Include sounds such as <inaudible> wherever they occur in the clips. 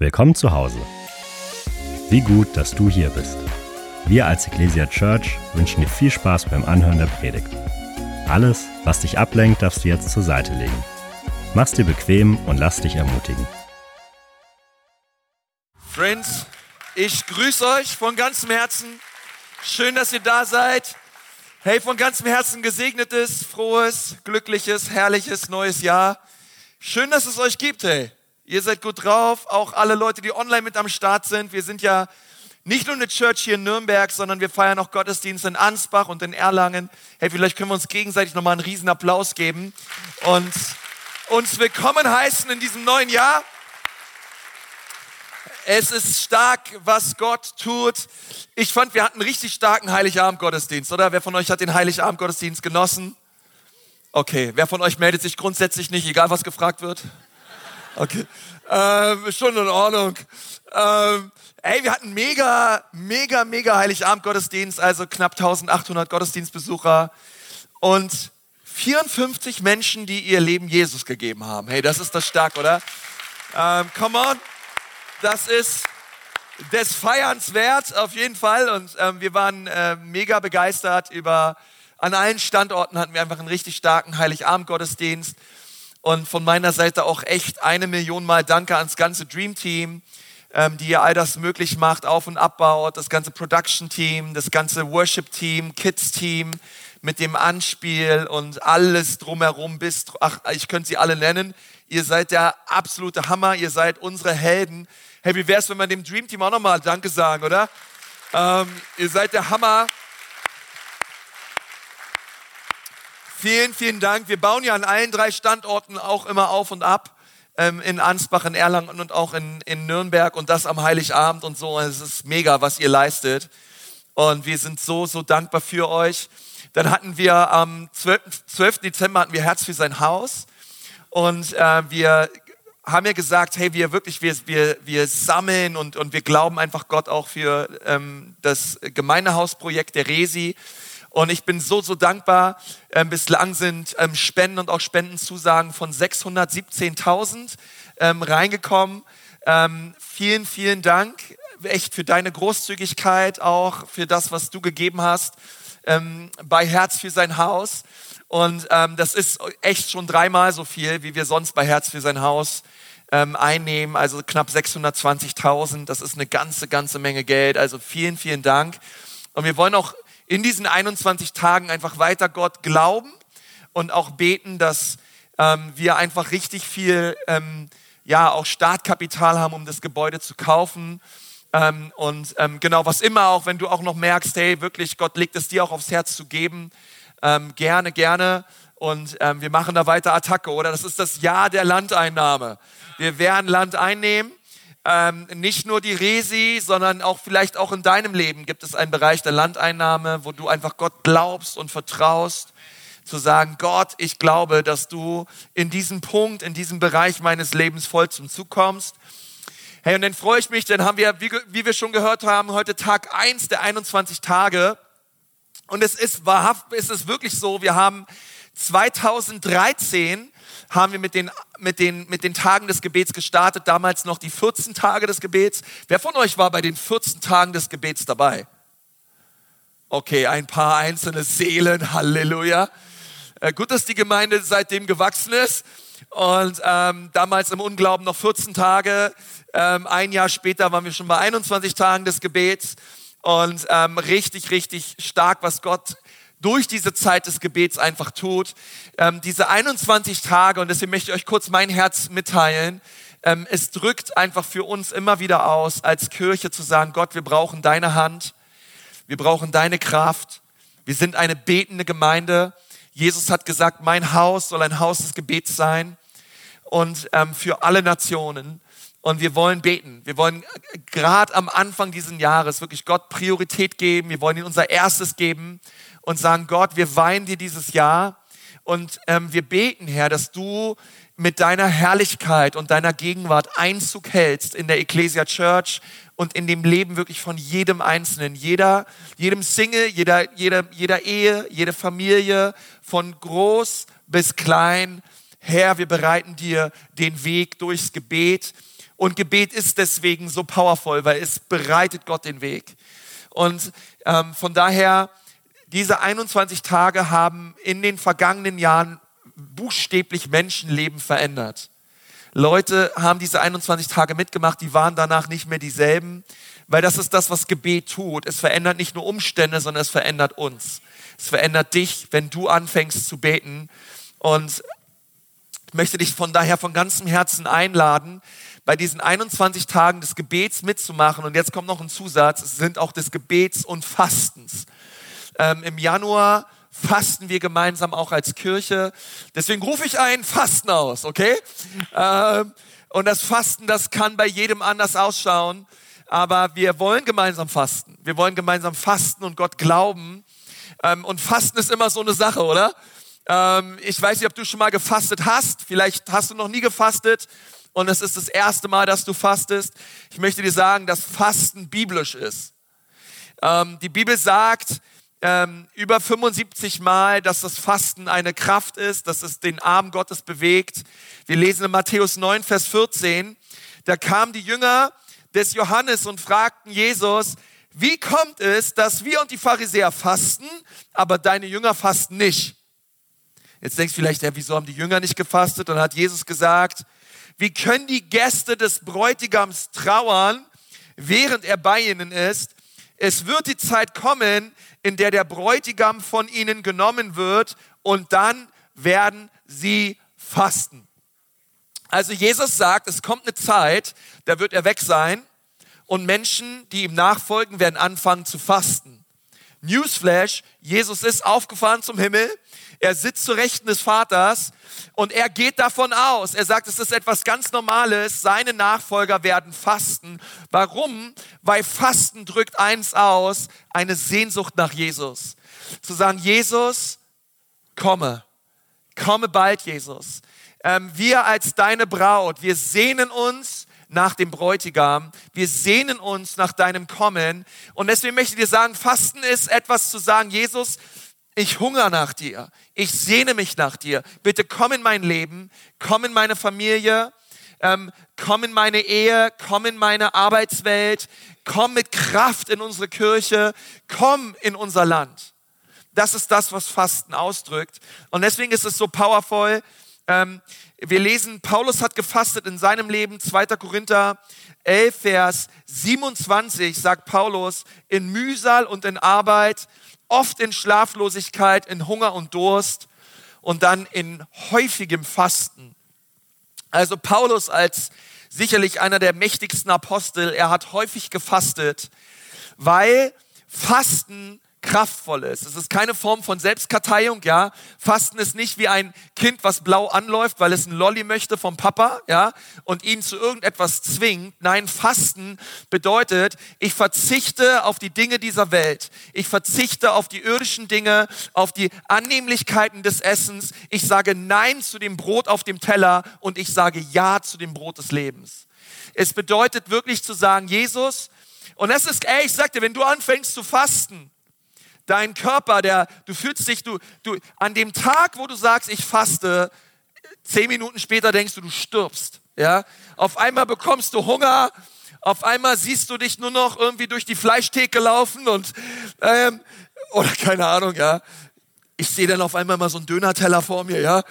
Willkommen zu Hause. Wie gut, dass du hier bist. Wir als Ecclesia Church wünschen dir viel Spaß beim Anhören der Predigt. Alles, was dich ablenkt, darfst du jetzt zur Seite legen. Mach's dir bequem und lass dich ermutigen. Friends, ich grüße euch von ganzem Herzen. Schön, dass ihr da seid. Hey, von ganzem Herzen gesegnetes, frohes, glückliches, herrliches neues Jahr. Schön, dass es euch gibt, hey. Ihr seid gut drauf, auch alle Leute, die online mit am Start sind. Wir sind ja nicht nur eine Church hier in Nürnberg, sondern wir feiern auch Gottesdienst in Ansbach und in Erlangen. Hey, vielleicht können wir uns gegenseitig nochmal einen riesen Applaus geben und uns willkommen heißen in diesem neuen Jahr. Es ist stark, was Gott tut. Ich fand, wir hatten einen richtig starken Heiligabend-Gottesdienst, oder? Wer von euch hat den Heiligabend-Gottesdienst genossen? Okay, wer von euch meldet sich grundsätzlich nicht, egal was gefragt wird? Okay. Ähm, schon in Ordnung. Ähm, ey, wir hatten mega, mega, mega Heiligabend-Gottesdienst, also knapp 1800 Gottesdienstbesucher und 54 Menschen, die ihr Leben Jesus gegeben haben. Hey, das ist das stark, oder? Ähm, come on. Das ist des Feierns wert, auf jeden Fall. Und ähm, wir waren äh, mega begeistert über, an allen Standorten hatten wir einfach einen richtig starken Heiligabend-Gottesdienst. Und von meiner Seite auch echt eine Million Mal Danke ans ganze Dream Team, ähm, die ihr all das möglich macht, auf und abbaut, das ganze Production Team, das ganze Worship Team, Kids Team mit dem Anspiel und alles drumherum bis, ach, ich könnte sie alle nennen. Ihr seid der absolute Hammer, ihr seid unsere Helden. Hey, wie wär's, wenn wir dem Dream Team auch nochmal Danke sagen, oder? Ähm, ihr seid der Hammer. Vielen, vielen Dank. Wir bauen ja an allen drei Standorten auch immer auf und ab. Ähm, in Ansbach, in Erlangen und auch in, in Nürnberg und das am Heiligabend und so. Es ist mega, was ihr leistet. Und wir sind so, so dankbar für euch. Dann hatten wir am 12. 12. Dezember hatten wir Herz für sein Haus. Und äh, wir haben ja gesagt, hey, wir wirklich, wir, wir, wir sammeln und, und wir glauben einfach Gott auch für ähm, das Gemeindehausprojekt der Resi. Und ich bin so, so dankbar. Ähm, bislang sind ähm, Spenden und auch Spendenzusagen von 617.000 ähm, reingekommen. Ähm, vielen, vielen Dank echt für deine Großzügigkeit, auch für das, was du gegeben hast ähm, bei Herz für sein Haus. Und ähm, das ist echt schon dreimal so viel, wie wir sonst bei Herz für sein Haus einnehmen. Also knapp 620.000. Das ist eine ganze, ganze Menge Geld. Also vielen, vielen Dank. Und wir wollen auch in diesen 21 Tagen einfach weiter Gott glauben und auch beten, dass ähm, wir einfach richtig viel, ähm, ja, auch Startkapital haben, um das Gebäude zu kaufen. Ähm, und ähm, genau, was immer auch, wenn du auch noch merkst, hey, wirklich, Gott legt es dir auch aufs Herz zu geben, ähm, gerne, gerne. Und ähm, wir machen da weiter Attacke, oder? Das ist das Jahr der Landeinnahme. Wir werden Land einnehmen ähm, nicht nur die Resi, sondern auch vielleicht auch in deinem Leben gibt es einen Bereich der Landeinnahme, wo du einfach Gott glaubst und vertraust, zu sagen, Gott, ich glaube, dass du in diesem Punkt, in diesem Bereich meines Lebens voll zum Zug kommst. Hey, und dann freue ich mich, dann haben wir, wie, wie wir schon gehört haben, heute Tag eins der 21 Tage. Und es ist wahrhaft, es ist wirklich so, wir haben 2013 haben wir mit den, mit, den, mit den Tagen des Gebets gestartet, damals noch die 14 Tage des Gebets. Wer von euch war bei den 14 Tagen des Gebets dabei? Okay, ein paar einzelne Seelen, <laughs> Halleluja. Äh, gut, dass die Gemeinde seitdem gewachsen ist. Und ähm, damals im Unglauben noch 14 Tage. Ähm, ein Jahr später waren wir schon bei 21 Tagen des Gebets. Und ähm, richtig, richtig stark, was Gott durch diese Zeit des Gebets einfach tut. Ähm, diese 21 Tage, und deswegen möchte ich euch kurz mein Herz mitteilen, ähm, es drückt einfach für uns immer wieder aus, als Kirche zu sagen, Gott, wir brauchen deine Hand, wir brauchen deine Kraft, wir sind eine betende Gemeinde. Jesus hat gesagt, mein Haus soll ein Haus des Gebets sein und ähm, für alle Nationen. Und wir wollen beten. Wir wollen gerade am Anfang dieses Jahres wirklich Gott Priorität geben. Wir wollen ihm unser Erstes geben und sagen, Gott, wir weinen dir dieses Jahr und ähm, wir beten, Herr, dass du mit deiner Herrlichkeit und deiner Gegenwart Einzug hältst in der Ecclesia Church und in dem Leben wirklich von jedem Einzelnen, jeder, jedem Single, jeder, jeder, jeder Ehe, jede Familie, von groß bis klein. Herr, wir bereiten dir den Weg durchs Gebet Und Gebet ist deswegen so powerful, weil es bereitet Gott den Weg. Und ähm, von daher, diese 21 Tage haben in den vergangenen Jahren buchstäblich Menschenleben verändert. Leute haben diese 21 Tage mitgemacht, die waren danach nicht mehr dieselben, weil das ist das, was Gebet tut. Es verändert nicht nur Umstände, sondern es verändert uns. Es verändert dich, wenn du anfängst zu beten. Und ich möchte dich von daher von ganzem Herzen einladen, bei diesen 21 Tagen des Gebets mitzumachen. Und jetzt kommt noch ein Zusatz, es sind auch des Gebets und Fastens. Ähm, Im Januar fasten wir gemeinsam auch als Kirche. Deswegen rufe ich ein Fasten aus, okay? Ähm, und das Fasten, das kann bei jedem anders ausschauen. Aber wir wollen gemeinsam fasten. Wir wollen gemeinsam fasten und Gott glauben. Ähm, und Fasten ist immer so eine Sache, oder? Ähm, ich weiß nicht, ob du schon mal gefastet hast. Vielleicht hast du noch nie gefastet und es ist das erste Mal, dass du fastest. Ich möchte dir sagen, dass Fasten biblisch ist. Ähm, die Bibel sagt ähm, über 75 Mal, dass das Fasten eine Kraft ist, dass es den Arm Gottes bewegt. Wir lesen in Matthäus 9, Vers 14. Da kamen die Jünger des Johannes und fragten Jesus, wie kommt es, dass wir und die Pharisäer fasten, aber deine Jünger fasten nicht? Jetzt denkst du vielleicht, ja, wieso haben die Jünger nicht gefastet? Und dann hat Jesus gesagt, wie können die Gäste des Bräutigams trauern, während er bei ihnen ist? Es wird die Zeit kommen, in der der Bräutigam von ihnen genommen wird und dann werden sie fasten. Also Jesus sagt, es kommt eine Zeit, da wird er weg sein und Menschen, die ihm nachfolgen, werden anfangen zu fasten. Newsflash, Jesus ist aufgefahren zum Himmel er sitzt zu Rechten des Vaters und er geht davon aus. Er sagt, es ist etwas ganz Normales. Seine Nachfolger werden fasten. Warum? Weil Fasten drückt eins aus, eine Sehnsucht nach Jesus. Zu sagen, Jesus, komme. Komme bald, Jesus. Ähm, wir als deine Braut, wir sehnen uns nach dem Bräutigam. Wir sehnen uns nach deinem Kommen. Und deswegen möchte ich dir sagen, Fasten ist etwas zu sagen, Jesus, ich hungere nach dir. Ich sehne mich nach dir. Bitte komm in mein Leben, komm in meine Familie, ähm, komm in meine Ehe, komm in meine Arbeitswelt, komm mit Kraft in unsere Kirche, komm in unser Land. Das ist das, was Fasten ausdrückt. Und deswegen ist es so powerful. Ähm, wir lesen, Paulus hat gefastet in seinem Leben, 2. Korinther 11, Vers 27, sagt Paulus, in Mühsal und in Arbeit, oft in Schlaflosigkeit, in Hunger und Durst und dann in häufigem Fasten. Also Paulus als sicherlich einer der mächtigsten Apostel, er hat häufig gefastet, weil Fasten kraftvoll ist. Es ist keine Form von Selbstkarteiung, ja. Fasten ist nicht wie ein Kind, was blau anläuft, weil es ein Lolli möchte vom Papa, ja, und ihn zu irgendetwas zwingt. Nein, Fasten bedeutet, ich verzichte auf die Dinge dieser Welt. Ich verzichte auf die irdischen Dinge, auf die Annehmlichkeiten des Essens. Ich sage Nein zu dem Brot auf dem Teller und ich sage Ja zu dem Brot des Lebens. Es bedeutet wirklich zu sagen, Jesus, und das ist, ey, ich sag dir, wenn du anfängst zu fasten, dein Körper, der, du fühlst dich, du, du, an dem Tag, wo du sagst, ich faste, zehn Minuten später denkst du, du stirbst, ja. Auf einmal bekommst du Hunger, auf einmal siehst du dich nur noch irgendwie durch die Fleischtheke laufen und, ähm, oder keine Ahnung, ja. Ich sehe dann auf einmal mal so einen Dönerteller vor mir, ja.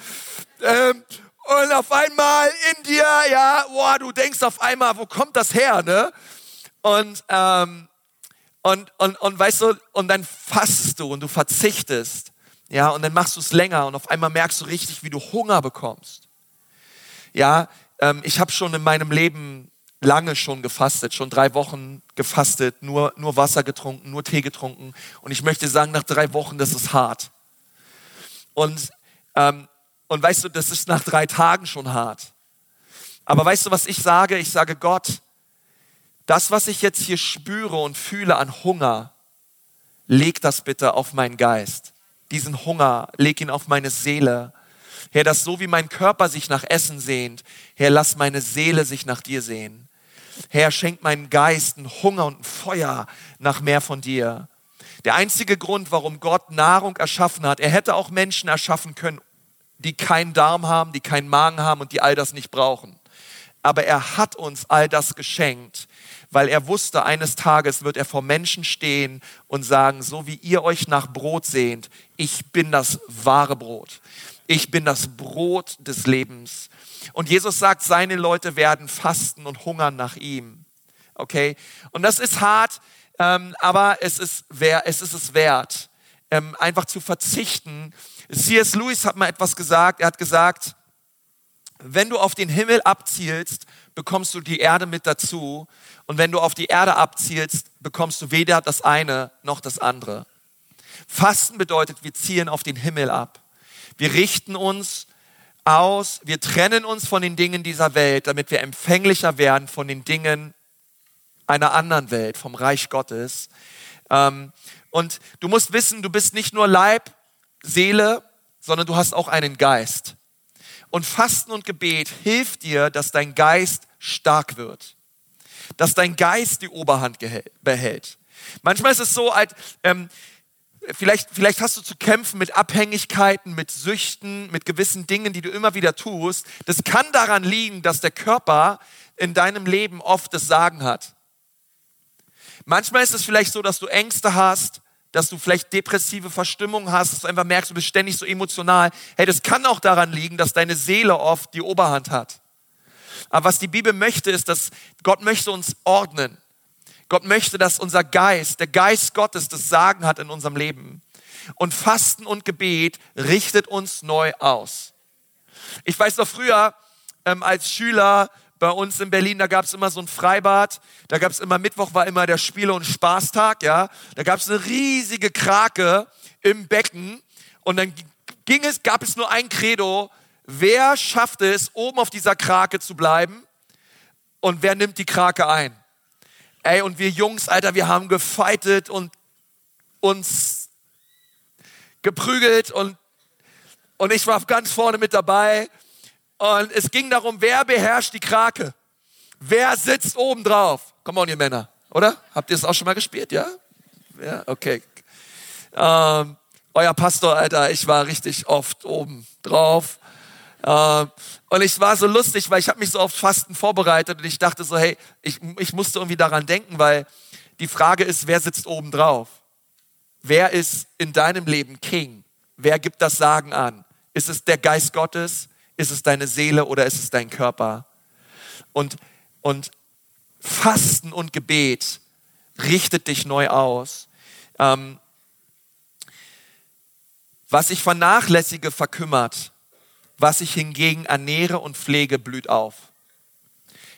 Ähm, und auf einmal in dir, ja, boah, du denkst auf einmal, wo kommt das her, ne? Und, ähm, und, und, und weißt du, und dann fastest du und du verzichtest. Ja, und dann machst du es länger und auf einmal merkst du richtig, wie du Hunger bekommst. Ja, ähm, ich habe schon in meinem Leben lange schon gefastet, schon drei Wochen gefastet, nur, nur Wasser getrunken, nur Tee getrunken. Und ich möchte sagen, nach drei Wochen, das ist hart. Und, ähm, und weißt du, das ist nach drei Tagen schon hart. Aber weißt du, was ich sage? Ich sage, Gott, das, was ich jetzt hier spüre und fühle an Hunger, leg das bitte auf meinen Geist. Diesen Hunger, leg ihn auf meine Seele. Herr, dass so wie mein Körper sich nach Essen sehnt, Herr, lass meine Seele sich nach dir sehen. Herr, schenk meinen Geist einen Hunger und ein Feuer nach mehr von dir. Der einzige Grund, warum Gott Nahrung erschaffen hat, er hätte auch Menschen erschaffen können, die keinen Darm haben, die keinen Magen haben und die all das nicht brauchen. aber er hat uns all das geschenkt, weil er wusste, eines Tages wird er vor Menschen stehen und sagen, so wie ihr euch nach Brot sehnt, ich bin das wahre Brot. Ich bin das Brot des Lebens. Und Jesus sagt, seine Leute werden fasten und hungern nach ihm. Okay? Und das ist hart, ähm, aber es ist, es ist es wert, ähm, einfach zu verzichten. C.S. Lewis hat mal etwas gesagt. Er hat gesagt, wenn du auf den Himmel abzielst, bekommst du die Erde mit dazu. Und wenn du auf die Erde abzielst, bekommst du weder das eine noch das andere. Fasten bedeutet, wir zielen auf den Himmel ab. Wir richten uns aus, wir trennen uns von den Dingen dieser Welt, damit wir empfänglicher werden von den Dingen einer anderen Welt, vom Reich Gottes. Ähm, und du musst wissen, du bist nicht nur Leib, Seele, sondern du hast auch einen Geist. Und Fasten und Gebet hilft dir, dass dein Geist stark wird, dass dein Geist die Oberhand behält. Manchmal ist es so, als, ähm, vielleicht, vielleicht hast du zu kämpfen mit Abhängigkeiten, mit Süchten, mit gewissen Dingen, die du immer wieder tust. Das kann daran liegen, dass der Körper in deinem Leben oft das Sagen hat. Manchmal ist es vielleicht so, dass du Ängste hast, dass du vielleicht depressive Verstimmung hast, dass du einfach merkst, du bist ständig so emotional. Hey, das kann auch daran liegen, dass deine Seele oft die Oberhand hat. Aber was die Bibel möchte, ist, dass Gott möchte uns ordnen. Gott möchte, dass unser Geist, der Geist Gottes, das Sagen hat in unserem Leben. Und Fasten und Gebet richtet uns neu aus. Ich weiß noch früher, ähm, als Schüler bei uns in Berlin, da gab es immer so ein Freibad. Da gab es immer Mittwoch war immer der Spiele- und Spaßtag, ja. Da gab es eine riesige Krake im Becken und dann ging es, gab es nur ein Credo. Wer schafft es, oben auf dieser Krake zu bleiben? Und wer nimmt die Krake ein? Ey, und wir Jungs, Alter, wir haben gefeitet und uns geprügelt und, und ich war ganz vorne mit dabei. Und es ging darum, wer beherrscht die Krake? Wer sitzt oben drauf? Come on, ihr Männer, oder? Habt ihr es auch schon mal gespielt, ja? Ja, okay. Ähm, euer Pastor, Alter, ich war richtig oft oben drauf. Ähm, und ich war so lustig, weil ich habe mich so auf Fasten vorbereitet und ich dachte so, hey, ich, ich musste irgendwie daran denken, weil die Frage ist, wer sitzt oben drauf? Wer ist in deinem Leben King? Wer gibt das Sagen an? Ist es der Geist Gottes? Ist es deine Seele oder ist es dein Körper? Und, und Fasten und Gebet richtet dich neu aus. Ähm, was ich vernachlässige, verkümmert was ich hingegen ernähre und pflege, blüht auf.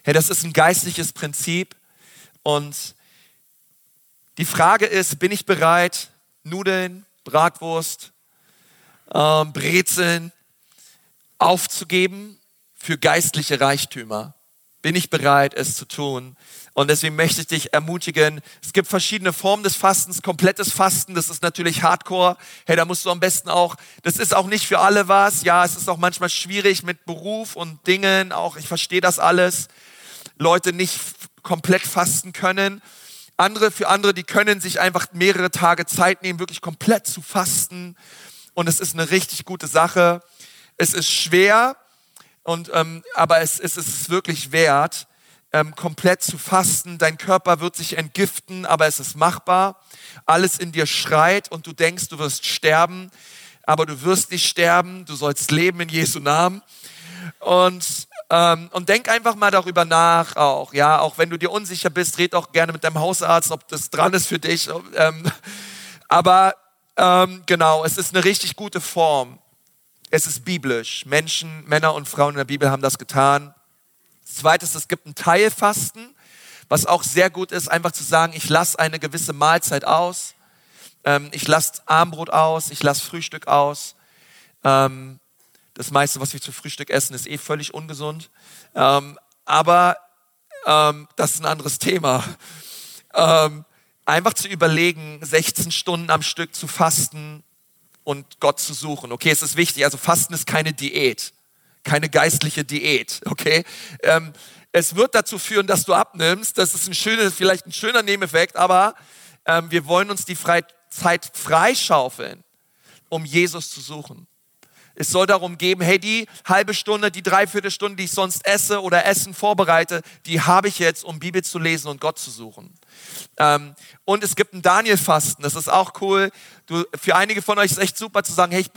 Ja, das ist ein geistliches Prinzip und die Frage ist, bin ich bereit, Nudeln, Bratwurst, ähm, Brezeln aufzugeben für geistliche Reichtümer? Bin ich bereit, es zu tun? Und deswegen möchte ich dich ermutigen, es gibt verschiedene Formen des Fastens, komplettes Fasten, das ist natürlich Hardcore. Hey, da musst du am besten auch, das ist auch nicht für alle was. Ja, es ist auch manchmal schwierig mit Beruf und Dingen, auch ich verstehe das alles. Leute nicht komplett fasten können. Andere, für andere, die können sich einfach mehrere Tage Zeit nehmen, wirklich komplett zu fasten. Und es ist eine richtig gute Sache. Es ist schwer, und, ähm, aber es, es ist wirklich wert ähm, komplett zu fasten. Dein Körper wird sich entgiften, aber es ist machbar. Alles in dir schreit und du denkst, du wirst sterben, aber du wirst nicht sterben. Du sollst leben in Jesu Namen. Und ähm, und denk einfach mal darüber nach auch, ja, auch wenn du dir unsicher bist, red auch gerne mit deinem Hausarzt, ob das dran ist für dich. Ähm, <laughs> aber ähm, genau, es ist eine richtig gute Form. Es ist biblisch. Menschen, Männer und Frauen in der Bibel haben das getan. Zweites, es gibt ein Teilfasten, was auch sehr gut ist, einfach zu sagen, ich lasse eine gewisse Mahlzeit aus. Ähm, ich lasse Armbrot aus, ich lasse Frühstück aus. Ähm, das meiste, was wir zu Frühstück essen, ist eh völlig ungesund. Ähm, aber das ist ein anderes Thema. Einfach zu überlegen, 16 Stunden am Stück zu fasten und Gott zu suchen. Okay, es ist wichtig. Also Fasten ist keine Diät keine geistliche Diät, okay? Ähm, es wird dazu führen, dass du abnimmst. Das ist ein schönes, vielleicht ein schöner Nebeneffekt, aber ähm, wir wollen uns die Fre Zeit freischaufeln, um Jesus zu suchen. Es soll darum geben, hey, die halbe Stunde, die Dreiviertelstunde, die ich sonst esse oder Essen vorbereite, die habe ich jetzt, um Bibel zu lesen und Gott zu suchen. Ähm, und es gibt ein Daniel-Fasten, das ist auch cool. Du, für einige von euch ist es echt super zu sagen, hey, ich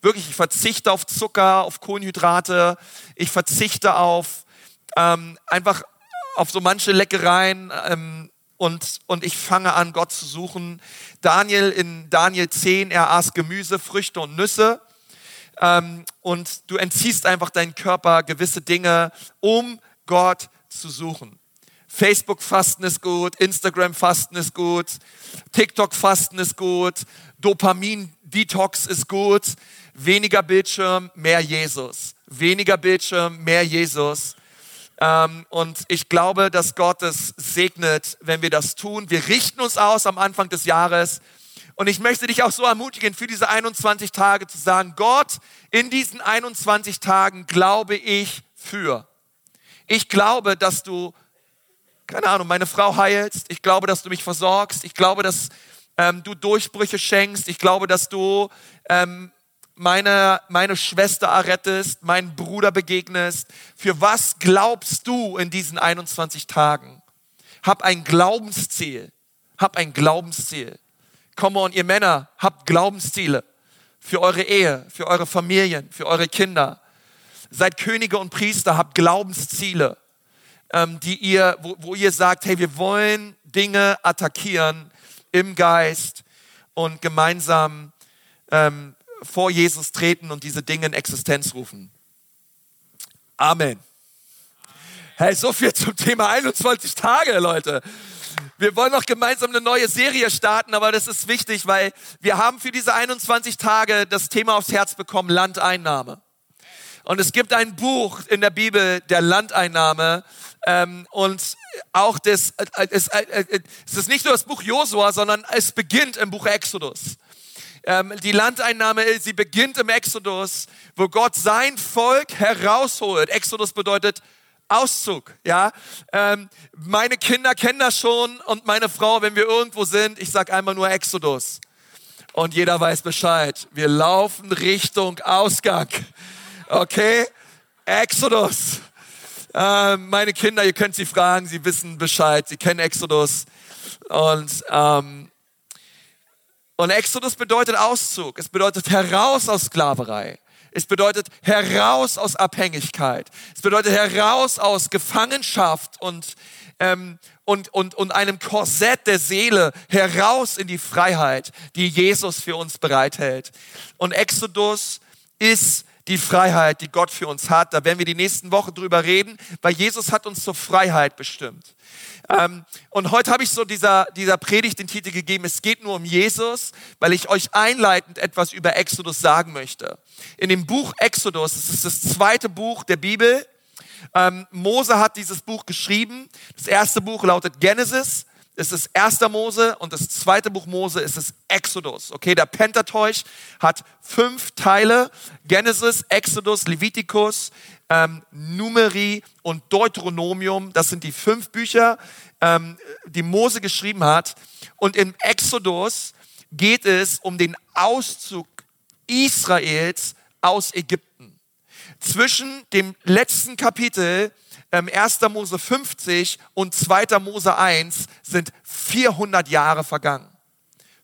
wirklich, ich verzichte auf Zucker, auf Kohlenhydrate, ich verzichte auf ähm, einfach auf so manche Leckereien ähm, und, und ich fange an, Gott zu suchen. Daniel in Daniel 10, er aß Gemüse, Früchte und Nüsse ähm, und du entziehst einfach deinen Körper gewisse Dinge, um Gott zu suchen. Facebook-Fasten ist gut, Instagram-Fasten ist gut, TikTok-Fasten ist gut, Dopamin-Detox ist gut, weniger Bildschirm, mehr Jesus. Weniger Bildschirm, mehr Jesus. Ähm, und ich glaube, dass Gott es segnet, wenn wir das tun. Wir richten uns aus am Anfang des Jahres und ich möchte dich auch so ermutigen, für diese 21 Tage zu sagen, Gott, in diesen 21 Tagen glaube ich für. Ich glaube, dass du, keine Ahnung, meine Frau heilst. Ich glaube, dass du mich versorgst. Ich glaube, dass ähm, du Durchbrüche schenkst. Ich glaube, dass du ähm, meine, meine Schwester errettest, meinen Bruder begegnest. Für was glaubst du in diesen 21 Tagen? Hab ein Glaubensziel. Hab ein Glaubensziel. Come on, ihr Männer, habt Glaubensziele für eure Ehe, für eure Familien, für eure Kinder. Seid Könige und Priester, habt Glaubensziele, ähm, die ihr, wo, wo ihr sagt, hey, wir wollen Dinge attackieren im Geist und gemeinsam ähm, vor Jesus treten und diese Dinge in Existenz rufen. Amen. Hey, so viel zum Thema 21 Tage, Leute. Wir wollen noch gemeinsam eine neue Serie starten, aber das ist wichtig, weil wir haben für diese 21 Tage das Thema aufs Herz bekommen, Landeinnahme. Und es gibt ein Buch in der Bibel der Landeinnahme ähm, und auch das, äh, es, äh, äh, es ist nicht nur das Buch Josua, sondern es beginnt im Buch Exodus. Ähm, die Landeinnahme, sie beginnt im Exodus, wo Gott sein Volk herausholt. Exodus bedeutet Auszug, ja. Ähm, meine Kinder kennen das schon und meine Frau, wenn wir irgendwo sind, ich sage einmal nur Exodus. Und jeder weiß Bescheid. Wir laufen Richtung Ausgang. Okay? Exodus. Ähm, meine Kinder, ihr könnt sie fragen, sie wissen Bescheid, sie kennen Exodus. Und, ähm, und Exodus bedeutet Auszug. Es bedeutet heraus aus Sklaverei. Es bedeutet heraus aus Abhängigkeit. Es bedeutet heraus aus Gefangenschaft und, ähm, und, und, und einem Korsett der Seele heraus in die Freiheit, die Jesus für uns bereithält. Und Exodus ist die Freiheit, die Gott für uns hat. Da werden wir die nächsten Wochen drüber reden, weil Jesus hat uns zur Freiheit bestimmt. Ähm, und heute habe ich so dieser, dieser Predigt den Titel gegeben, es geht nur um Jesus, weil ich euch einleitend etwas über Exodus sagen möchte. In dem Buch Exodus, das ist das zweite Buch der Bibel, ähm, Mose hat dieses Buch geschrieben. Das erste Buch lautet Genesis, es ist 1. Mose und das zweite Buch Mose ist das Exodus. Okay, der Pentateuch hat fünf Teile. Genesis, Exodus, Leviticus, ähm, Numeri und Deuteronomium. Das sind die fünf Bücher, ähm, die Mose geschrieben hat. Und im Exodus geht es um den Auszug Israels aus Ägypten. Zwischen dem letzten Kapitel, ähm, 1. Mose 50 und 2. Mose 1, sind 400 Jahre vergangen.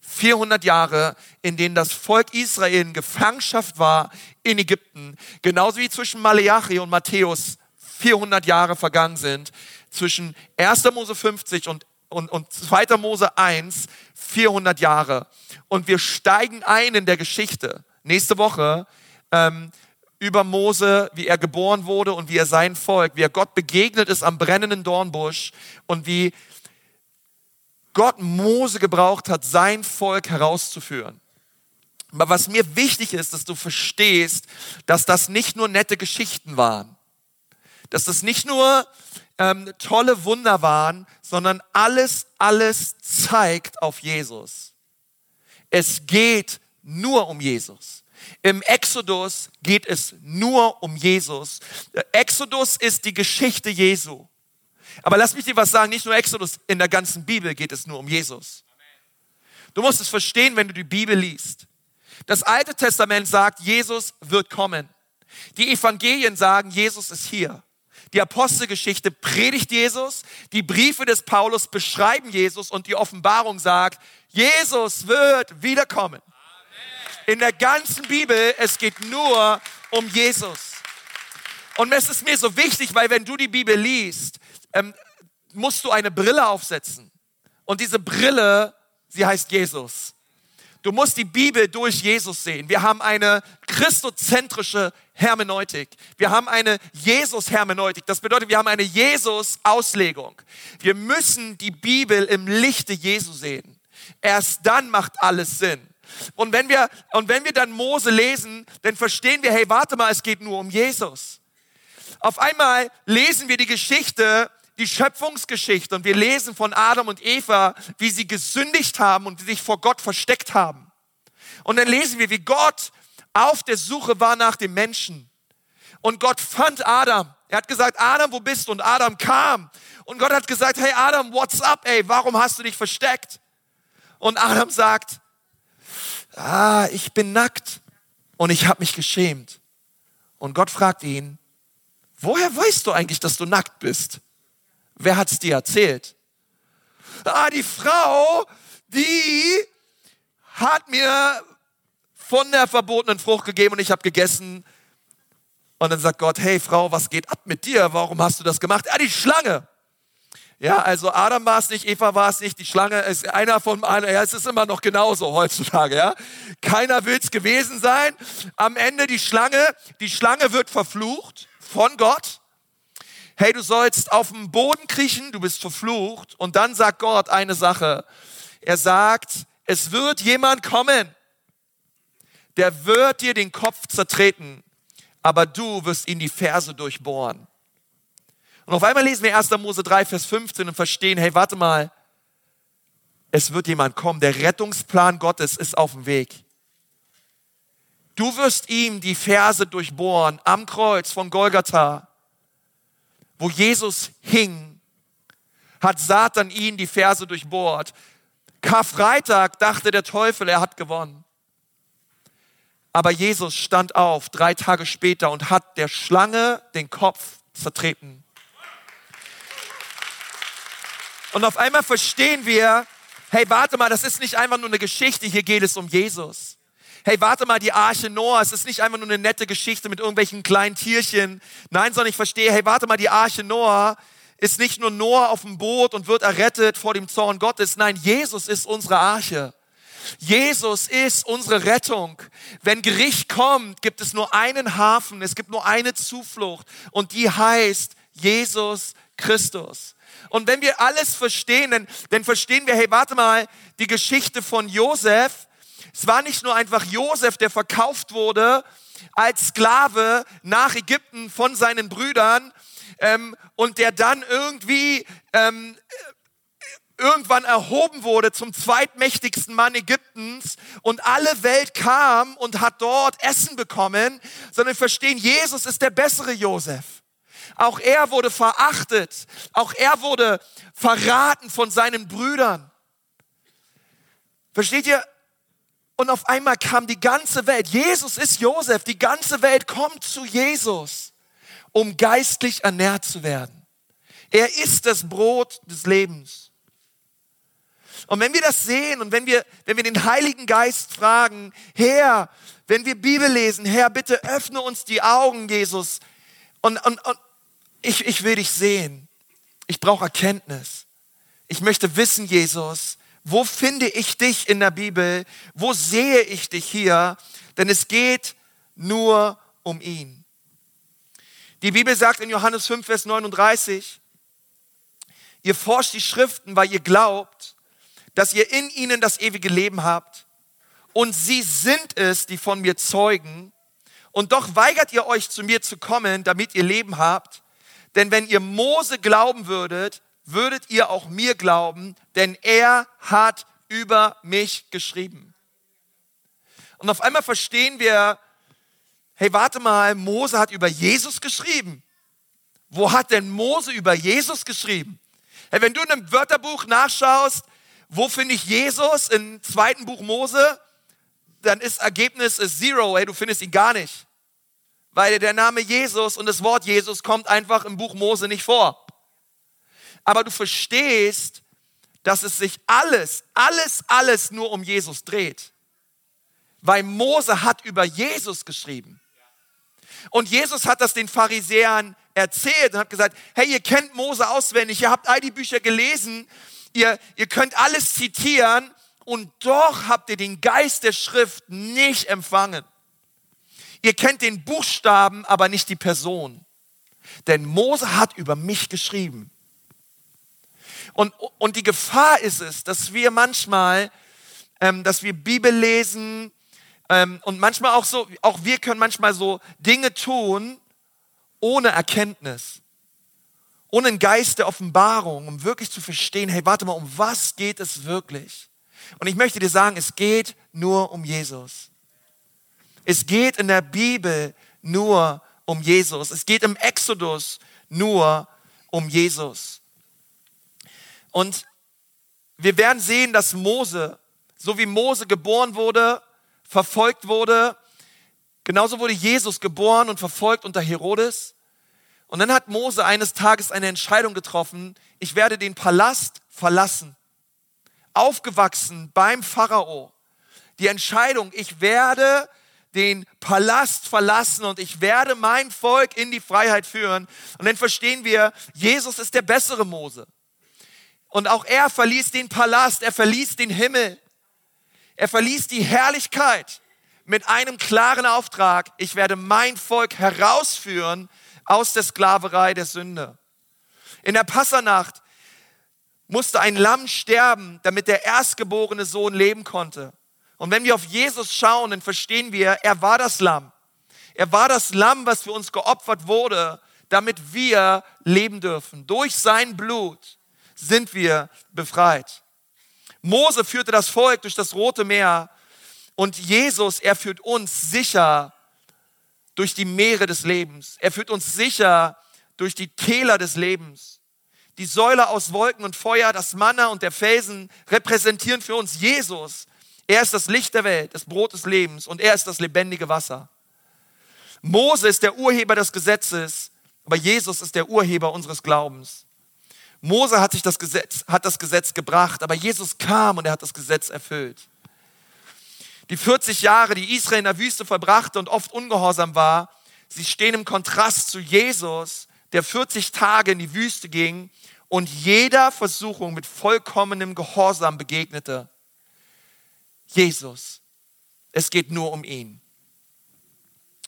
400 Jahre, in denen das Volk Israel in Gefangenschaft war in Ägypten, genauso wie zwischen Maleachi und Matthäus 400 Jahre vergangen sind, zwischen 1. Mose 50 und, und, und 2. Mose 1 400 Jahre. Und wir steigen ein in der Geschichte nächste Woche ähm, über Mose, wie er geboren wurde und wie er sein Volk, wie er Gott begegnet ist am brennenden Dornbusch und wie Gott Mose gebraucht hat, sein Volk herauszuführen. Aber was mir wichtig ist, dass du verstehst, dass das nicht nur nette Geschichten waren, dass das nicht nur ähm, tolle Wunder waren, sondern alles, alles zeigt auf Jesus. Es geht nur um Jesus. Im Exodus geht es nur um Jesus. Exodus ist die Geschichte Jesu. Aber lass mich dir was sagen, nicht nur Exodus, in der ganzen Bibel geht es nur um Jesus. Du musst es verstehen, wenn du die Bibel liest. Das Alte Testament sagt, Jesus wird kommen. Die Evangelien sagen, Jesus ist hier. Die Apostelgeschichte predigt Jesus, die Briefe des Paulus beschreiben Jesus und die Offenbarung sagt, Jesus wird wiederkommen. In der ganzen Bibel, es geht nur um Jesus. Und es ist mir so wichtig, weil wenn du die Bibel liest, ähm, musst du eine Brille aufsetzen. Und diese Brille, sie heißt Jesus. Du musst die Bibel durch Jesus sehen. Wir haben eine christozentrische Hermeneutik. Wir haben eine Jesus-Hermeneutik. Das bedeutet, wir haben eine Jesus-Auslegung. Wir müssen die Bibel im Lichte Jesu sehen. Erst dann macht alles Sinn. Und wenn wir, und wenn wir dann Mose lesen, dann verstehen wir, hey, warte mal, es geht nur um Jesus. Auf einmal lesen wir die Geschichte die Schöpfungsgeschichte und wir lesen von Adam und Eva, wie sie gesündigt haben und sich vor Gott versteckt haben. Und dann lesen wir, wie Gott auf der Suche war nach dem Menschen. Und Gott fand Adam. Er hat gesagt, Adam, wo bist du? Und Adam kam. Und Gott hat gesagt, hey Adam, what's up, ey? Warum hast du dich versteckt? Und Adam sagt, ah, ich bin nackt und ich habe mich geschämt. Und Gott fragt ihn, woher weißt du eigentlich, dass du nackt bist? Wer hat's dir erzählt? Ah, die Frau, die hat mir von der verbotenen Frucht gegeben und ich habe gegessen. Und dann sagt Gott, hey Frau, was geht ab mit dir? Warum hast du das gemacht? Ah, die Schlange. Ja, also Adam war es nicht, Eva war es nicht, die Schlange ist einer von einer, ja, es ist immer noch genauso heutzutage, ja. Keiner will es gewesen sein. Am Ende die Schlange, die Schlange wird verflucht von Gott hey, du sollst auf dem Boden kriechen, du bist verflucht. Und dann sagt Gott eine Sache. Er sagt, es wird jemand kommen, der wird dir den Kopf zertreten, aber du wirst ihn die Ferse durchbohren. Und auf einmal lesen wir 1. Mose 3, Vers 15 und verstehen, hey, warte mal, es wird jemand kommen, der Rettungsplan Gottes ist auf dem Weg. Du wirst ihm die Ferse durchbohren am Kreuz von Golgatha wo Jesus hing, hat Satan ihn die Ferse durchbohrt. Karfreitag dachte der Teufel, er hat gewonnen. Aber Jesus stand auf drei Tage später und hat der Schlange den Kopf zertreten. Und auf einmal verstehen wir, hey, warte mal, das ist nicht einfach nur eine Geschichte, hier geht es um Jesus hey, warte mal, die Arche Noah, es ist nicht einfach nur eine nette Geschichte mit irgendwelchen kleinen Tierchen. Nein, sondern ich verstehe, hey, warte mal, die Arche Noah ist nicht nur Noah auf dem Boot und wird errettet vor dem Zorn Gottes. Nein, Jesus ist unsere Arche. Jesus ist unsere Rettung. Wenn Gericht kommt, gibt es nur einen Hafen, es gibt nur eine Zuflucht und die heißt Jesus Christus. Und wenn wir alles verstehen, dann, dann verstehen wir, hey, warte mal, die Geschichte von Josef, es war nicht nur einfach Josef, der verkauft wurde als Sklave nach Ägypten von seinen Brüdern ähm, und der dann irgendwie ähm, irgendwann erhoben wurde zum zweitmächtigsten Mann Ägyptens und alle Welt kam und hat dort Essen bekommen, sondern verstehen, Jesus ist der bessere Josef. Auch er wurde verachtet, auch er wurde verraten von seinen Brüdern. Versteht ihr? Und auf einmal kam die ganze Welt. Jesus ist Josef. Die ganze Welt kommt zu Jesus, um geistlich ernährt zu werden. Er ist das Brot des Lebens. Und wenn wir das sehen und wenn wir, wenn wir den Heiligen Geist fragen, Herr, wenn wir Bibel lesen, Herr, bitte öffne uns die Augen, Jesus. Und, und, und ich, ich will dich sehen. Ich brauche Erkenntnis. Ich möchte wissen, Jesus, wo finde ich dich in der Bibel? Wo sehe ich dich hier? Denn es geht nur um ihn. Die Bibel sagt in Johannes 5, Vers 39, ihr forscht die Schriften, weil ihr glaubt, dass ihr in ihnen das ewige Leben habt. Und sie sind es, die von mir zeugen. Und doch weigert ihr euch, zu mir zu kommen, damit ihr Leben habt. Denn wenn ihr Mose glauben würdet, würdet ihr auch mir glauben, denn er hat über mich geschrieben. Und auf einmal verstehen wir, hey, warte mal, Mose hat über Jesus geschrieben. Wo hat denn Mose über Jesus geschrieben? Hey, wenn du in einem Wörterbuch nachschaust, wo finde ich Jesus im zweiten Buch Mose? dann ist Ergebnis ist Zero, ey, du findest ihn gar nicht. Weil der Name Jesus und das Wort Jesus kommt einfach im Buch Mose nicht vor. Aber du verstehst, dass es sich alles, alles, alles nur um Jesus dreht. Weil Mose hat über Jesus geschrieben. Und Jesus hat das den Pharisäern erzählt und hat gesagt, hey, ihr kennt Mose auswendig, ihr habt all die Bücher gelesen, ihr, ihr könnt alles zitieren und doch habt ihr den Geist der Schrift nicht empfangen. Ihr kennt den Buchstaben, aber nicht die Person. Denn Mose hat über mich geschrieben. Und, und die Gefahr ist es, dass wir manchmal, ähm, dass wir Bibel lesen ähm, und manchmal auch so, auch wir können manchmal so Dinge tun ohne Erkenntnis, ohne einen Geist der Offenbarung, um wirklich zu verstehen, hey, warte mal, um was geht es wirklich? Und ich möchte dir sagen, es geht nur um Jesus. Es geht in der Bibel nur um Jesus. Es geht im Exodus nur um Jesus. Und wir werden sehen, dass Mose, so wie Mose geboren wurde, verfolgt wurde, genauso wurde Jesus geboren und verfolgt unter Herodes. Und dann hat Mose eines Tages eine Entscheidung getroffen, ich werde den Palast verlassen. Aufgewachsen beim Pharao. Die Entscheidung, ich werde den Palast verlassen und ich werde mein Volk in die Freiheit führen. Und dann verstehen wir, Jesus ist der bessere Mose. Und auch er verließ den Palast, er verließ den Himmel, er verließ die Herrlichkeit mit einem klaren Auftrag, ich werde mein Volk herausführen aus der Sklaverei der Sünde. In der Passernacht musste ein Lamm sterben, damit der erstgeborene Sohn leben konnte. Und wenn wir auf Jesus schauen, dann verstehen wir, er war das Lamm. Er war das Lamm, was für uns geopfert wurde, damit wir leben dürfen. Durch sein Blut sind wir befreit. Mose führte das Volk durch das Rote Meer und Jesus, er führt uns sicher durch die Meere des Lebens. Er führt uns sicher durch die Täler des Lebens. Die Säule aus Wolken und Feuer, das Manna und der Felsen repräsentieren für uns Jesus, er ist das Licht der Welt, das Brot des Lebens und er ist das lebendige Wasser. Mose ist der Urheber des Gesetzes, aber Jesus ist der Urheber unseres Glaubens. Mose hat sich das Gesetz, hat das Gesetz gebracht, aber Jesus kam und er hat das Gesetz erfüllt. Die 40 Jahre, die Israel in der Wüste verbrachte und oft ungehorsam war, sie stehen im Kontrast zu Jesus, der 40 Tage in die Wüste ging und jeder Versuchung mit vollkommenem Gehorsam begegnete. Jesus. Es geht nur um ihn.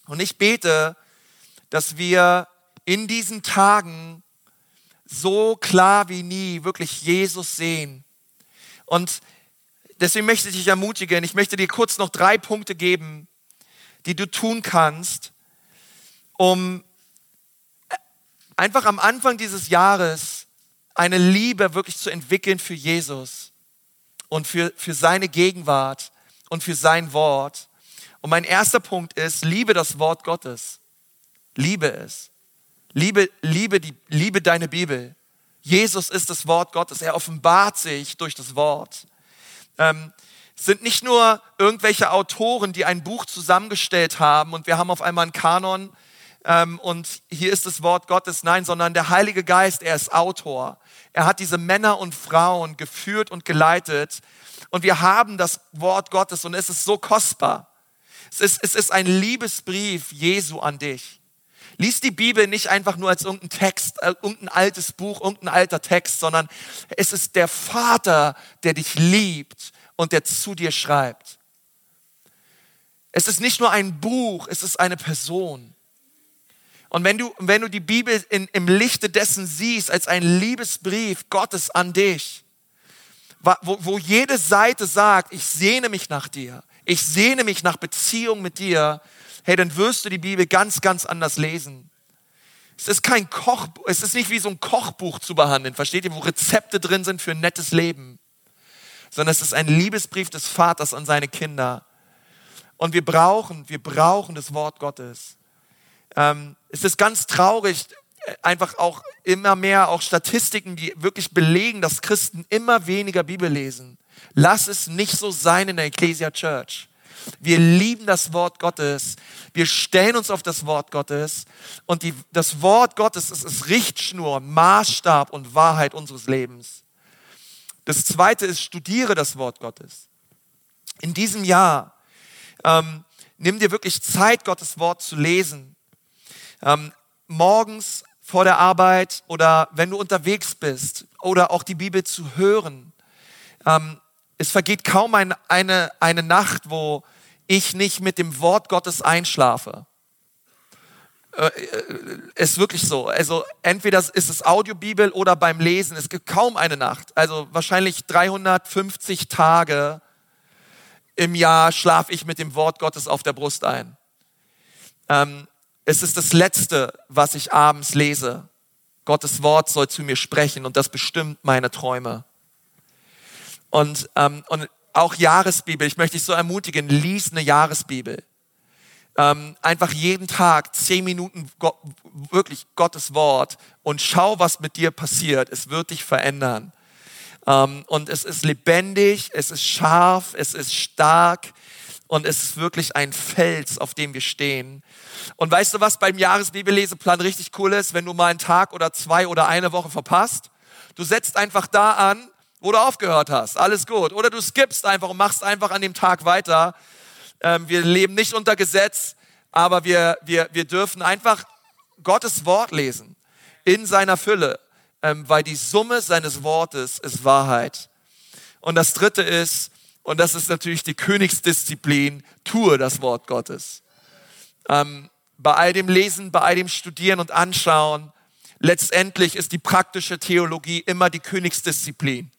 Und ich bete, dass wir in diesen Tagen so klar wie nie wirklich Jesus sehen. Und deswegen möchte ich dich ermutigen, ich möchte dir kurz noch drei Punkte geben, die du tun kannst, um einfach am Anfang dieses Jahres eine Liebe wirklich zu entwickeln für Jesus und für, für seine Gegenwart und für sein Wort. Und mein erster Punkt ist, liebe das Wort Gottes. Liebe es. Liebe, liebe, die, liebe deine Bibel. Jesus ist das Wort Gottes. Er offenbart sich durch das Wort. Ähm, sind nicht nur irgendwelche Autoren, die ein Buch zusammengestellt haben und wir haben auf einmal einen Kanon ähm, und hier ist das Wort Gottes. Nein, sondern der Heilige Geist, er ist Autor. Er hat diese Männer und Frauen geführt und geleitet. Und wir haben das Wort Gottes und es ist so kostbar. Es ist, es ist ein Liebesbrief Jesu an dich. Lies die Bibel nicht einfach nur als irgendein Text, äh, irgendein altes Buch, irgendein alter Text, sondern es ist der Vater, der dich liebt und der zu dir schreibt. Es ist nicht nur ein Buch, es ist eine Person. Und wenn du, wenn du die Bibel in, im Lichte dessen siehst, als ein Liebesbrief Gottes an dich, wo, wo jede Seite sagt, ich sehne mich nach dir, ich sehne mich nach Beziehung mit dir, hey, dann wirst du die Bibel ganz, ganz anders lesen. Es ist kein Koch, es ist nicht wie so ein Kochbuch zu behandeln, versteht ihr, wo Rezepte drin sind für ein nettes Leben, sondern es ist ein Liebesbrief des Vaters an seine Kinder. Und wir brauchen, wir brauchen das Wort Gottes. Ähm, es ist ganz traurig, äh, einfach auch immer mehr auch Statistiken, die wirklich belegen, dass Christen immer weniger Bibel lesen. Lass es nicht so sein in der Ecclesia Church. Wir lieben das Wort Gottes. Wir stellen uns auf das Wort Gottes. Und die, das Wort Gottes ist, ist Richtschnur, Maßstab und Wahrheit unseres Lebens. Das zweite ist, studiere das Wort Gottes. In diesem Jahr ähm, nimm dir wirklich Zeit, Gottes Wort zu lesen. Ähm, morgens vor der Arbeit oder wenn du unterwegs bist oder auch die Bibel zu hören. Ähm, es vergeht kaum ein, eine, eine Nacht, wo ich nicht mit dem Wort Gottes einschlafe. Äh, äh, ist wirklich so. Also entweder ist es Audiobibel oder beim Lesen. Es gibt kaum eine Nacht. Also wahrscheinlich 350 Tage im Jahr schlafe ich mit dem Wort Gottes auf der Brust ein. Ähm, es ist das Letzte, was ich abends lese. Gottes Wort soll zu mir sprechen und das bestimmt meine Träume. Und, ähm, und auch Jahresbibel, ich möchte dich so ermutigen, lies eine Jahresbibel. Ähm, einfach jeden Tag zehn Minuten Gott, wirklich Gottes Wort und schau, was mit dir passiert. Es wird dich verändern. Ähm, und es ist lebendig, es ist scharf, es ist stark und es ist wirklich ein Fels, auf dem wir stehen. Und weißt du, was beim Jahresbibelleseplan richtig cool ist, wenn du mal einen Tag oder zwei oder eine Woche verpasst? Du setzt einfach da an, wo du aufgehört hast. Alles gut. Oder du skippst einfach und machst einfach an dem Tag weiter. Ähm, wir leben nicht unter Gesetz, aber wir, wir, wir dürfen einfach Gottes Wort lesen in seiner Fülle ähm, weil die Summe seines Wortes ist Wahrheit. Und das dritte ist, und das ist natürlich die Königsdisziplin, tue das Wort Gottes. Ähm, bei all dem Lesen, bei all dem Studieren und Anschauen, letztendlich ist die praktische Theologie immer die Königsdisziplin.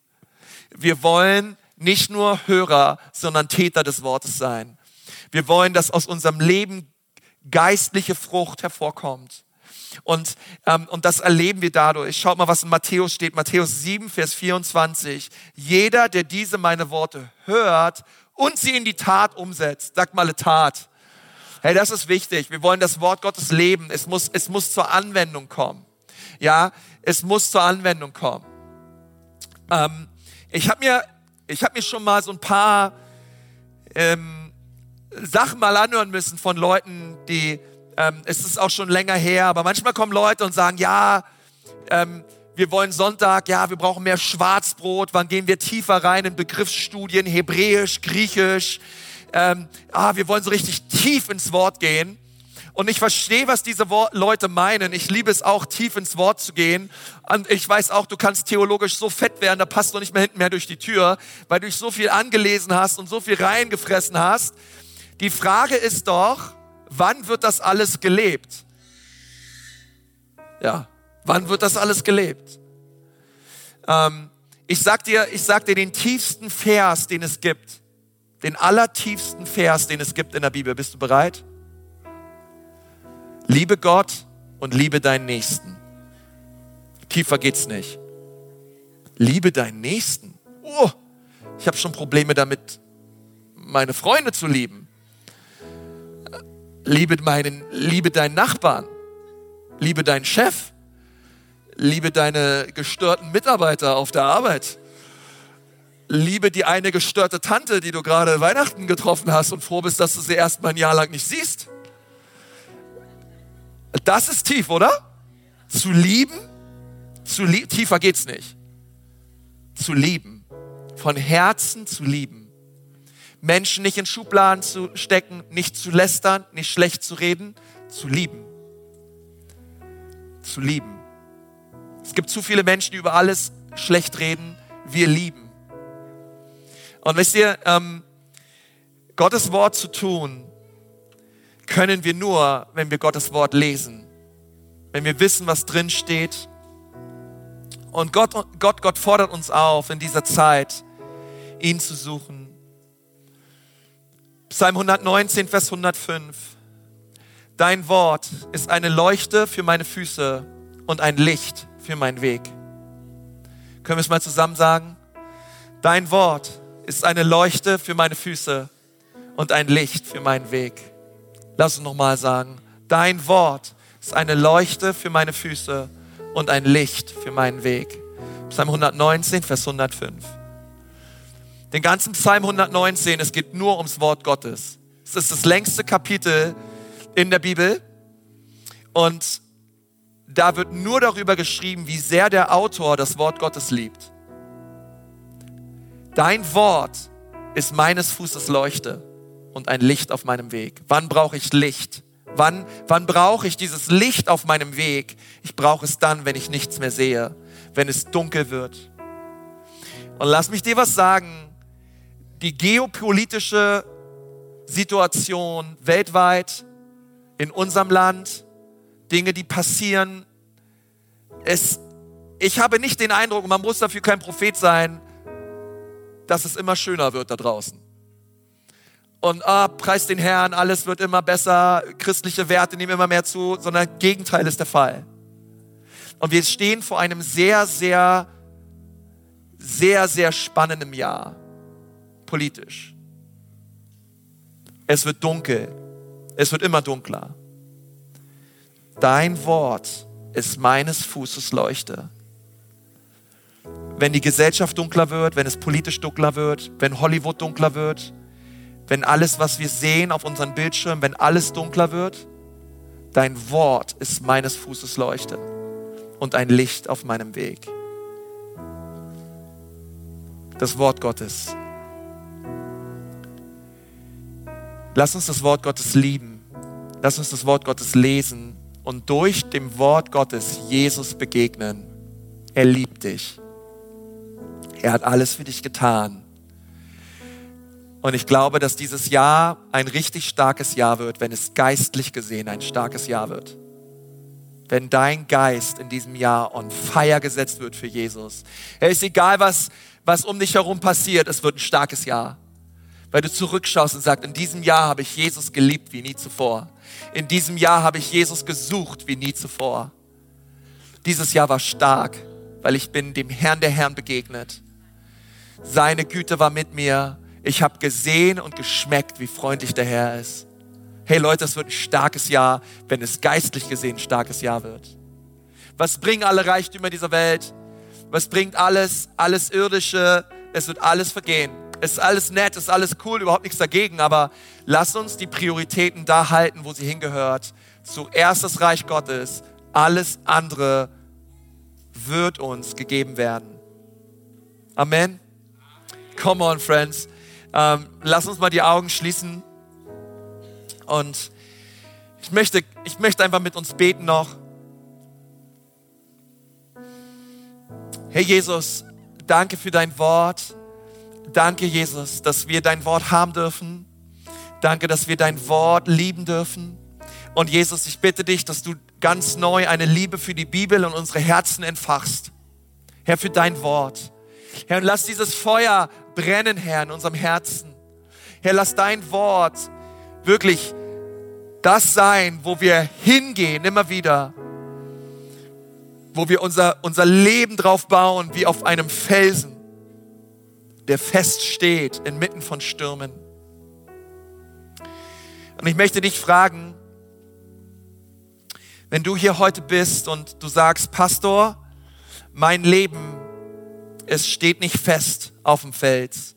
Wir wollen nicht nur Hörer, sondern Täter des Wortes sein. Wir wollen, dass aus unserem Leben geistliche Frucht hervorkommt. Und, ähm, und das erleben wir dadurch. Schaut mal, was in Matthäus steht. Matthäus 7, Vers 24. Jeder, der diese meine Worte hört und sie in die Tat umsetzt, sagt mal eine Tat. Hey, das ist wichtig. Wir wollen das Wort Gottes leben. Es muss, es muss zur Anwendung kommen. Ja, es muss zur Anwendung kommen. Ähm, ich habe mir, ich habe mir schon mal so ein paar ähm, Sachen mal anhören müssen von Leuten, die ähm, es ist auch schon länger her, aber manchmal kommen Leute und sagen, ja, ähm, wir wollen Sonntag, ja, wir brauchen mehr Schwarzbrot. Wann gehen wir tiefer rein in Begriffsstudien, Hebräisch, Griechisch? Ähm, ah, wir wollen so richtig tief ins Wort gehen. Und ich verstehe, was diese Leute meinen. Ich liebe es auch, tief ins Wort zu gehen. Und ich weiß auch, du kannst theologisch so fett werden, da passt du nicht mehr hinten mehr durch die Tür, weil du dich so viel angelesen hast und so viel reingefressen hast. Die Frage ist doch, wann wird das alles gelebt? Ja, wann wird das alles gelebt? Ähm, ich sag dir, ich sag dir den tiefsten Vers, den es gibt. Den allertiefsten Vers, den es gibt in der Bibel. Bist du bereit? Liebe Gott und liebe deinen Nächsten. Tiefer geht's nicht. Liebe deinen Nächsten. Oh, ich habe schon Probleme damit, meine Freunde zu lieben. Liebe, meinen, liebe deinen Nachbarn. Liebe deinen Chef. Liebe deine gestörten Mitarbeiter auf der Arbeit. Liebe die eine gestörte Tante, die du gerade Weihnachten getroffen hast und froh bist, dass du sie erst mal ein Jahr lang nicht siehst. Das ist tief, oder? Zu lieben, zu lieb, tiefer geht's nicht. Zu lieben, von Herzen zu lieben Menschen nicht in Schubladen zu stecken, nicht zu lästern, nicht schlecht zu reden, zu lieben. Zu lieben. Es gibt zu viele Menschen, die über alles schlecht reden. Wir lieben. Und wisst ihr, ähm, Gottes Wort zu tun, können wir nur, wenn wir Gottes Wort lesen. Wenn wir wissen, was drin steht. Und Gott, Gott, Gott fordert uns auf, in dieser Zeit, ihn zu suchen Psalm 119, Vers 105. Dein Wort ist eine Leuchte für meine Füße und ein Licht für meinen Weg. Können wir es mal zusammen sagen? Dein Wort ist eine Leuchte für meine Füße und ein Licht für meinen Weg. Lass uns nochmal sagen. Dein Wort ist eine Leuchte für meine Füße und ein Licht für meinen Weg. Psalm 119, Vers 105. Den ganzen Psalm 119, es geht nur ums Wort Gottes. Es ist das längste Kapitel in der Bibel. Und da wird nur darüber geschrieben, wie sehr der Autor das Wort Gottes liebt. Dein Wort ist meines Fußes Leuchte und ein Licht auf meinem Weg. Wann brauche ich Licht? Wann, wann brauche ich dieses Licht auf meinem Weg? Ich brauche es dann, wenn ich nichts mehr sehe, wenn es dunkel wird. Und lass mich dir was sagen. Die geopolitische Situation weltweit, in unserem Land, Dinge, die passieren, es, ich habe nicht den Eindruck, man muss dafür kein Prophet sein, dass es immer schöner wird da draußen. Und ah, preis den Herrn, alles wird immer besser, christliche Werte nehmen immer mehr zu, sondern Gegenteil ist der Fall. Und wir stehen vor einem sehr, sehr, sehr, sehr spannenden Jahr, politisch. Es wird dunkel, es wird immer dunkler. Dein Wort ist meines Fußes Leuchte. Wenn die Gesellschaft dunkler wird, wenn es politisch dunkler wird, wenn Hollywood dunkler wird, wenn alles, was wir sehen auf unseren Bildschirmen, wenn alles dunkler wird, dein Wort ist meines Fußes Leuchte und ein Licht auf meinem Weg. Das Wort Gottes. Lass uns das Wort Gottes lieben. Lass uns das Wort Gottes lesen und durch dem Wort Gottes Jesus begegnen. Er liebt dich. Er hat alles für dich getan. Und ich glaube, dass dieses Jahr ein richtig starkes Jahr wird, wenn es geistlich gesehen ein starkes Jahr wird. Wenn dein Geist in diesem Jahr on fire gesetzt wird für Jesus. Es ist egal, was, was um dich herum passiert, es wird ein starkes Jahr. Weil du zurückschaust und sagst, in diesem Jahr habe ich Jesus geliebt wie nie zuvor. In diesem Jahr habe ich Jesus gesucht wie nie zuvor. Dieses Jahr war stark, weil ich bin dem Herrn der Herren begegnet. Seine Güte war mit mir ich habe gesehen und geschmeckt, wie freundlich der Herr ist. Hey Leute, es wird ein starkes Jahr, wenn es geistlich gesehen ein starkes Jahr wird. Was bringen alle Reichtümer dieser Welt? Was bringt alles, alles Irdische? Es wird alles vergehen. Es ist alles nett, ist alles cool, überhaupt nichts dagegen, aber lass uns die Prioritäten da halten, wo sie hingehört. Zuerst das Reich Gottes, alles andere wird uns gegeben werden. Amen. Come on, friends. Ähm, lass uns mal die Augen schließen. Und ich möchte, ich möchte einfach mit uns beten noch. Herr Jesus, danke für dein Wort. Danke, Jesus, dass wir dein Wort haben dürfen. Danke, dass wir dein Wort lieben dürfen. Und Jesus, ich bitte dich, dass du ganz neu eine Liebe für die Bibel und unsere Herzen entfachst. Herr, für dein Wort. Herr, und lass dieses Feuer brennen, Herr, in unserem Herzen. Herr, lass dein Wort wirklich das sein, wo wir hingehen, immer wieder. Wo wir unser, unser Leben drauf bauen, wie auf einem Felsen, der fest steht inmitten von Stürmen. Und ich möchte dich fragen, wenn du hier heute bist und du sagst, Pastor, mein Leben, es steht nicht fest auf dem Fels,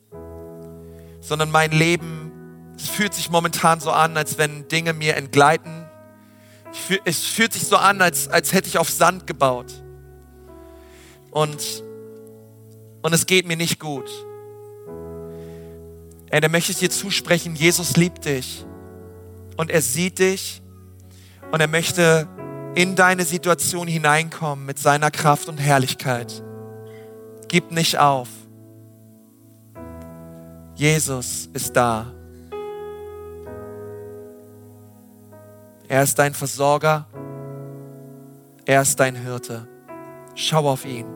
sondern mein Leben, es fühlt sich momentan so an, als wenn Dinge mir entgleiten. Es fühlt sich so an, als, als hätte ich auf Sand gebaut. Und, und es geht mir nicht gut. Ey, da möchte ich dir zusprechen, Jesus liebt dich. Und er sieht dich. Und er möchte in deine Situation hineinkommen mit seiner Kraft und Herrlichkeit. Gib nicht auf. Jesus ist da. Er ist dein Versorger. Er ist dein Hirte. Schau auf ihn.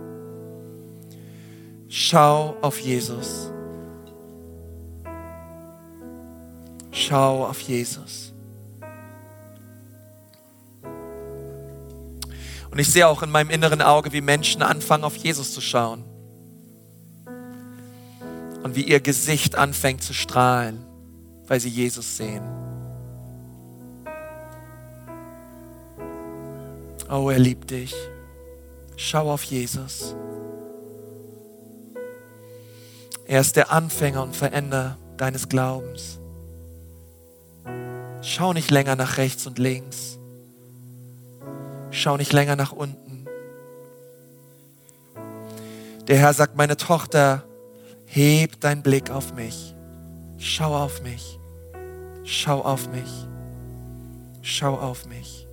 Schau auf Jesus. Schau auf Jesus. Und ich sehe auch in meinem inneren Auge, wie Menschen anfangen, auf Jesus zu schauen und wie ihr Gesicht anfängt zu strahlen, weil sie Jesus sehen. Oh, er liebt dich. Schau auf Jesus. Er ist der Anfänger und Veränder deines Glaubens. Schau nicht länger nach rechts und links. Schau nicht länger nach unten. Der Herr sagt, meine Tochter, heb deinen Blick auf mich. Schau auf mich. Schau auf mich. Schau auf mich.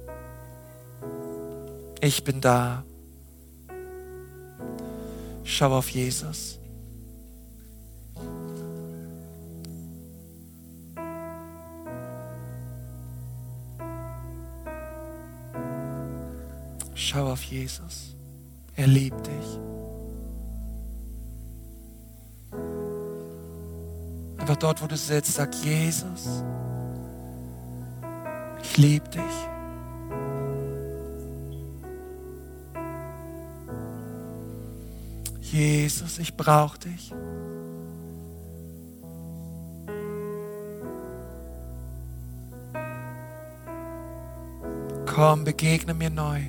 Ich bin da. Schau auf Jesus. Schau auf Jesus. Er liebt dich. Einfach dort, wo du sitzt, sag Jesus, ich liebe dich. Jesus, ich brauche dich. Komm, begegne mir neu.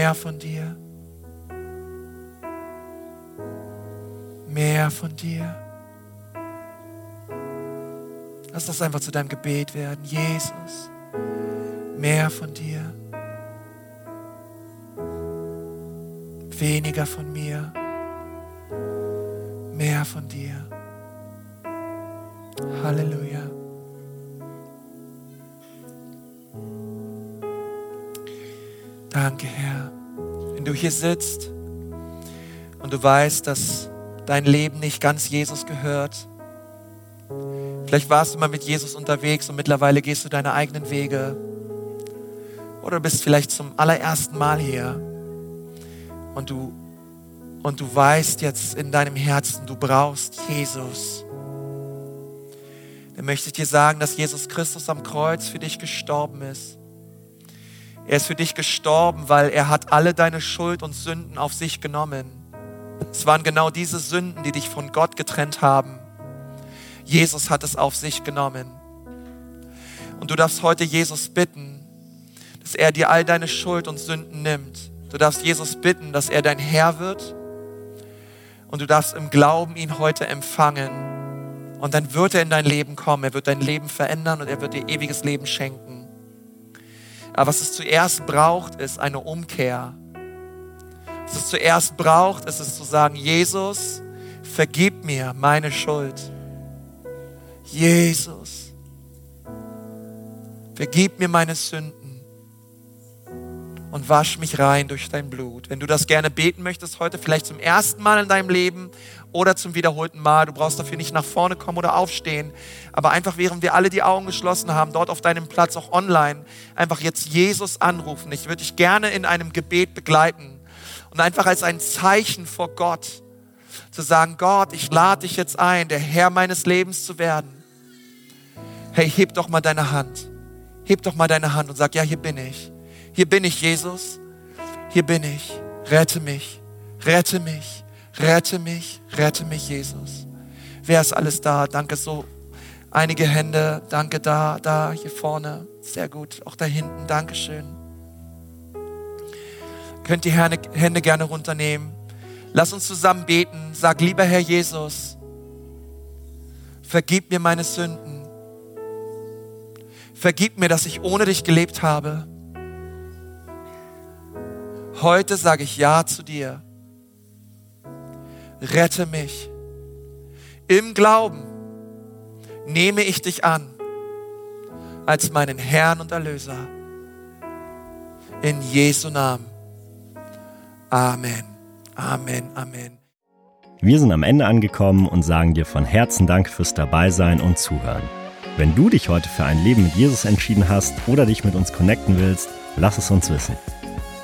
Mehr von dir. Mehr von dir. Lass das einfach zu deinem Gebet werden. Jesus, mehr von dir. Weniger von mir. Mehr von dir. Halleluja. Danke, Herr. Wenn du hier sitzt und du weißt, dass dein Leben nicht ganz Jesus gehört, vielleicht warst du mal mit Jesus unterwegs und mittlerweile gehst du deine eigenen Wege oder du bist vielleicht zum allerersten Mal hier und du, und du weißt jetzt in deinem Herzen, du brauchst Jesus. Dann möchte ich dir sagen, dass Jesus Christus am Kreuz für dich gestorben ist er ist für dich gestorben, weil er hat alle deine Schuld und Sünden auf sich genommen. Es waren genau diese Sünden, die dich von Gott getrennt haben. Jesus hat es auf sich genommen. Und du darfst heute Jesus bitten, dass er dir all deine Schuld und Sünden nimmt. Du darfst Jesus bitten, dass er dein Herr wird. Und du darfst im Glauben ihn heute empfangen. Und dann wird er in dein Leben kommen. Er wird dein Leben verändern und er wird dir ewiges Leben schenken. Aber was es zuerst braucht, ist eine Umkehr. Was es zuerst braucht, ist es zu sagen, Jesus, vergib mir meine Schuld. Jesus, vergib mir meine Sünden und wasch mich rein durch dein Blut. Wenn du das gerne beten möchtest heute, vielleicht zum ersten Mal in deinem Leben oder zum wiederholten Mal. Du brauchst dafür nicht nach vorne kommen oder aufstehen, aber einfach während wir alle die Augen geschlossen haben, dort auf deinem Platz auch online, einfach jetzt Jesus anrufen. Ich würde dich gerne in einem Gebet begleiten und einfach als ein Zeichen vor Gott zu sagen, Gott, ich lade dich jetzt ein, der Herr meines Lebens zu werden. Hey, heb doch mal deine Hand. Heb doch mal deine Hand und sag, ja, hier bin ich. Hier bin ich, Jesus. Hier bin ich. Rette mich. Rette mich. Rette mich, rette mich, Jesus. Wer ist alles da? Danke so. Einige Hände, danke da, da, hier vorne. Sehr gut. Auch da hinten, Dankeschön. Könnt die Hände gerne runternehmen. Lass uns zusammen beten. Sag, lieber Herr Jesus, vergib mir meine Sünden. Vergib mir, dass ich ohne dich gelebt habe. Heute sage ich Ja zu dir rette mich. Im Glauben nehme ich dich an als meinen Herrn und Erlöser. In Jesu Namen. Amen. Amen. Amen. Wir sind am Ende angekommen und sagen dir von Herzen Dank fürs Dabeisein und Zuhören. Wenn du dich heute für ein Leben mit Jesus entschieden hast oder dich mit uns connecten willst, lass es uns wissen.